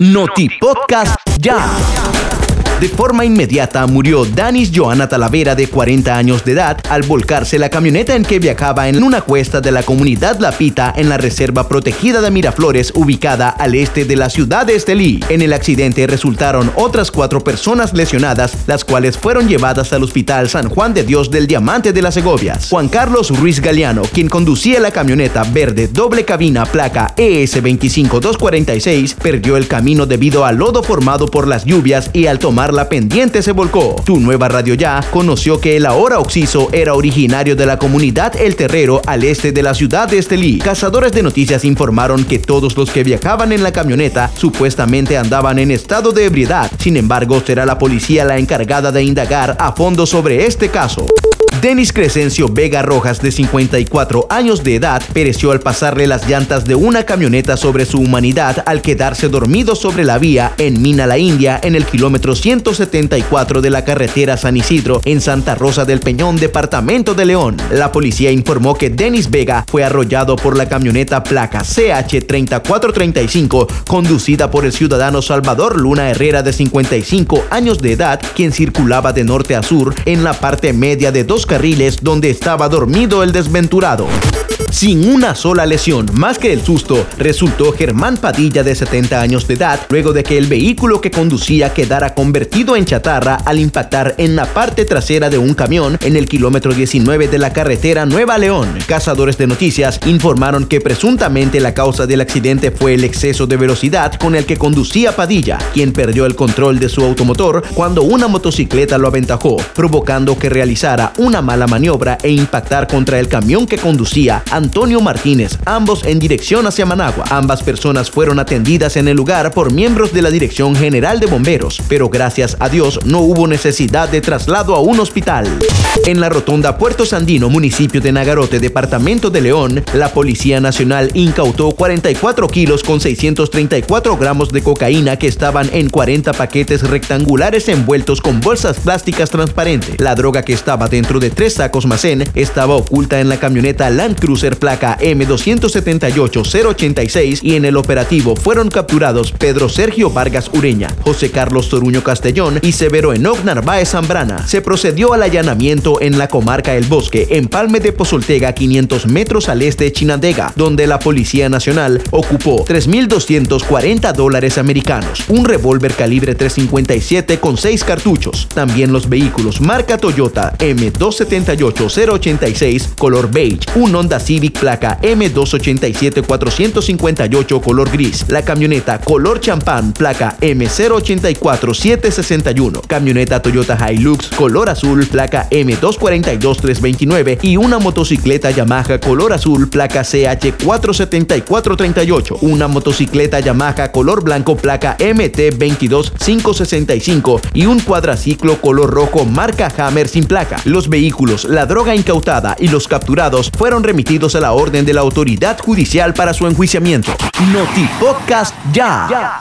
Noti Podcast Ya. De forma inmediata murió Danis Joana Talavera de 40 años de edad al volcarse la camioneta en que viajaba en una cuesta de la comunidad La Pita en la reserva protegida de Miraflores ubicada al este de la ciudad de Estelí. En el accidente resultaron otras cuatro personas lesionadas, las cuales fueron llevadas al Hospital San Juan de Dios del Diamante de las Segovias. Juan Carlos Ruiz Galeano, quien conducía la camioneta verde doble cabina placa E ES 25246, perdió el camino debido al lodo formado por las lluvias y al tomar la pendiente se volcó. Tu nueva radio ya conoció que el ahora Oxiso era originario de la comunidad El Terrero al este de la ciudad de Estelí. Cazadores de noticias informaron que todos los que viajaban en la camioneta supuestamente andaban en estado de ebriedad. Sin embargo, será la policía la encargada de indagar a fondo sobre este caso. Denis Crescencio Vega Rojas, de 54 años de edad, pereció al pasarle las llantas de una camioneta sobre su humanidad al quedarse dormido sobre la vía en Mina la India, en el kilómetro 174 de la carretera San Isidro, en Santa Rosa del Peñón, departamento de León. La policía informó que Denis Vega fue arrollado por la camioneta placa CH3435, conducida por el ciudadano Salvador Luna Herrera, de 55 años de edad, quien circulaba de norte a sur en la parte media de dos carriles donde estaba dormido el desventurado. Sin una sola lesión, más que el susto, resultó Germán Padilla de 70 años de edad luego de que el vehículo que conducía quedara convertido en chatarra al impactar en la parte trasera de un camión en el kilómetro 19 de la carretera Nueva León. Cazadores de noticias informaron que presuntamente la causa del accidente fue el exceso de velocidad con el que conducía Padilla, quien perdió el control de su automotor cuando una motocicleta lo aventajó, provocando que realizara una mala maniobra e impactar contra el camión que conducía Antonio Martínez, ambos en dirección hacia Managua. Ambas personas fueron atendidas en el lugar por miembros de la Dirección General de Bomberos, pero gracias a Dios no hubo necesidad de traslado a un hospital. En la rotonda Puerto Sandino, municipio de Nagarote, departamento de León, la Policía Nacional incautó 44 kilos con 634 gramos de cocaína que estaban en 40 paquetes rectangulares envueltos con bolsas plásticas transparentes. La droga que estaba dentro de tres sacos macén estaba oculta en la camioneta Land Cruiser placa M278-086 y en el operativo fueron capturados Pedro Sergio Vargas Ureña, José Carlos Toruño Castellón y Severo Enoc Narváez Zambrana. Se procedió al allanamiento en la comarca El Bosque, en Palme de Pozoltega, 500 metros al este de Chinandega, donde la Policía Nacional ocupó 3.240 dólares americanos, un revólver calibre 357 con 6 cartuchos, también los vehículos marca Toyota M278-086 color beige, un Honda Placa M287-458 color gris, la camioneta color champán placa M084761, camioneta Toyota Hilux color azul placa M242329. Y una motocicleta Yamaha color azul placa CH47438, una motocicleta Yamaha color blanco placa MT22565 y un cuadraciclo color rojo marca Hammer sin placa. Los vehículos, la droga incautada y los capturados fueron remitidos a la orden de la autoridad judicial para su enjuiciamiento. Noti Podcast ya.